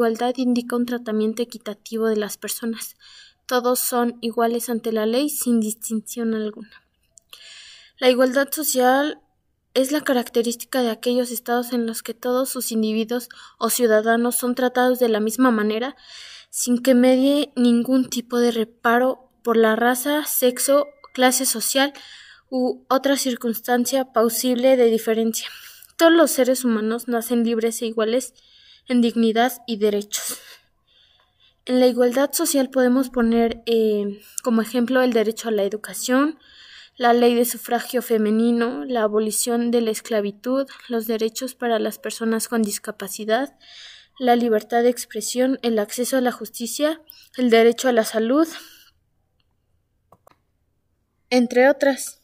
igualdad indica un tratamiento equitativo de las personas. Todos son iguales ante la ley sin distinción alguna. La igualdad social es la característica de aquellos estados en los que todos sus individuos o ciudadanos son tratados de la misma manera, sin que medie ningún tipo de reparo por la raza, sexo, clase social u otra circunstancia plausible de diferencia. Todos los seres humanos nacen libres e iguales en dignidad y derechos. En la igualdad social podemos poner eh, como ejemplo el derecho a la educación, la ley de sufragio femenino, la abolición de la esclavitud, los derechos para las personas con discapacidad, la libertad de expresión, el acceso a la justicia, el derecho a la salud, entre otras.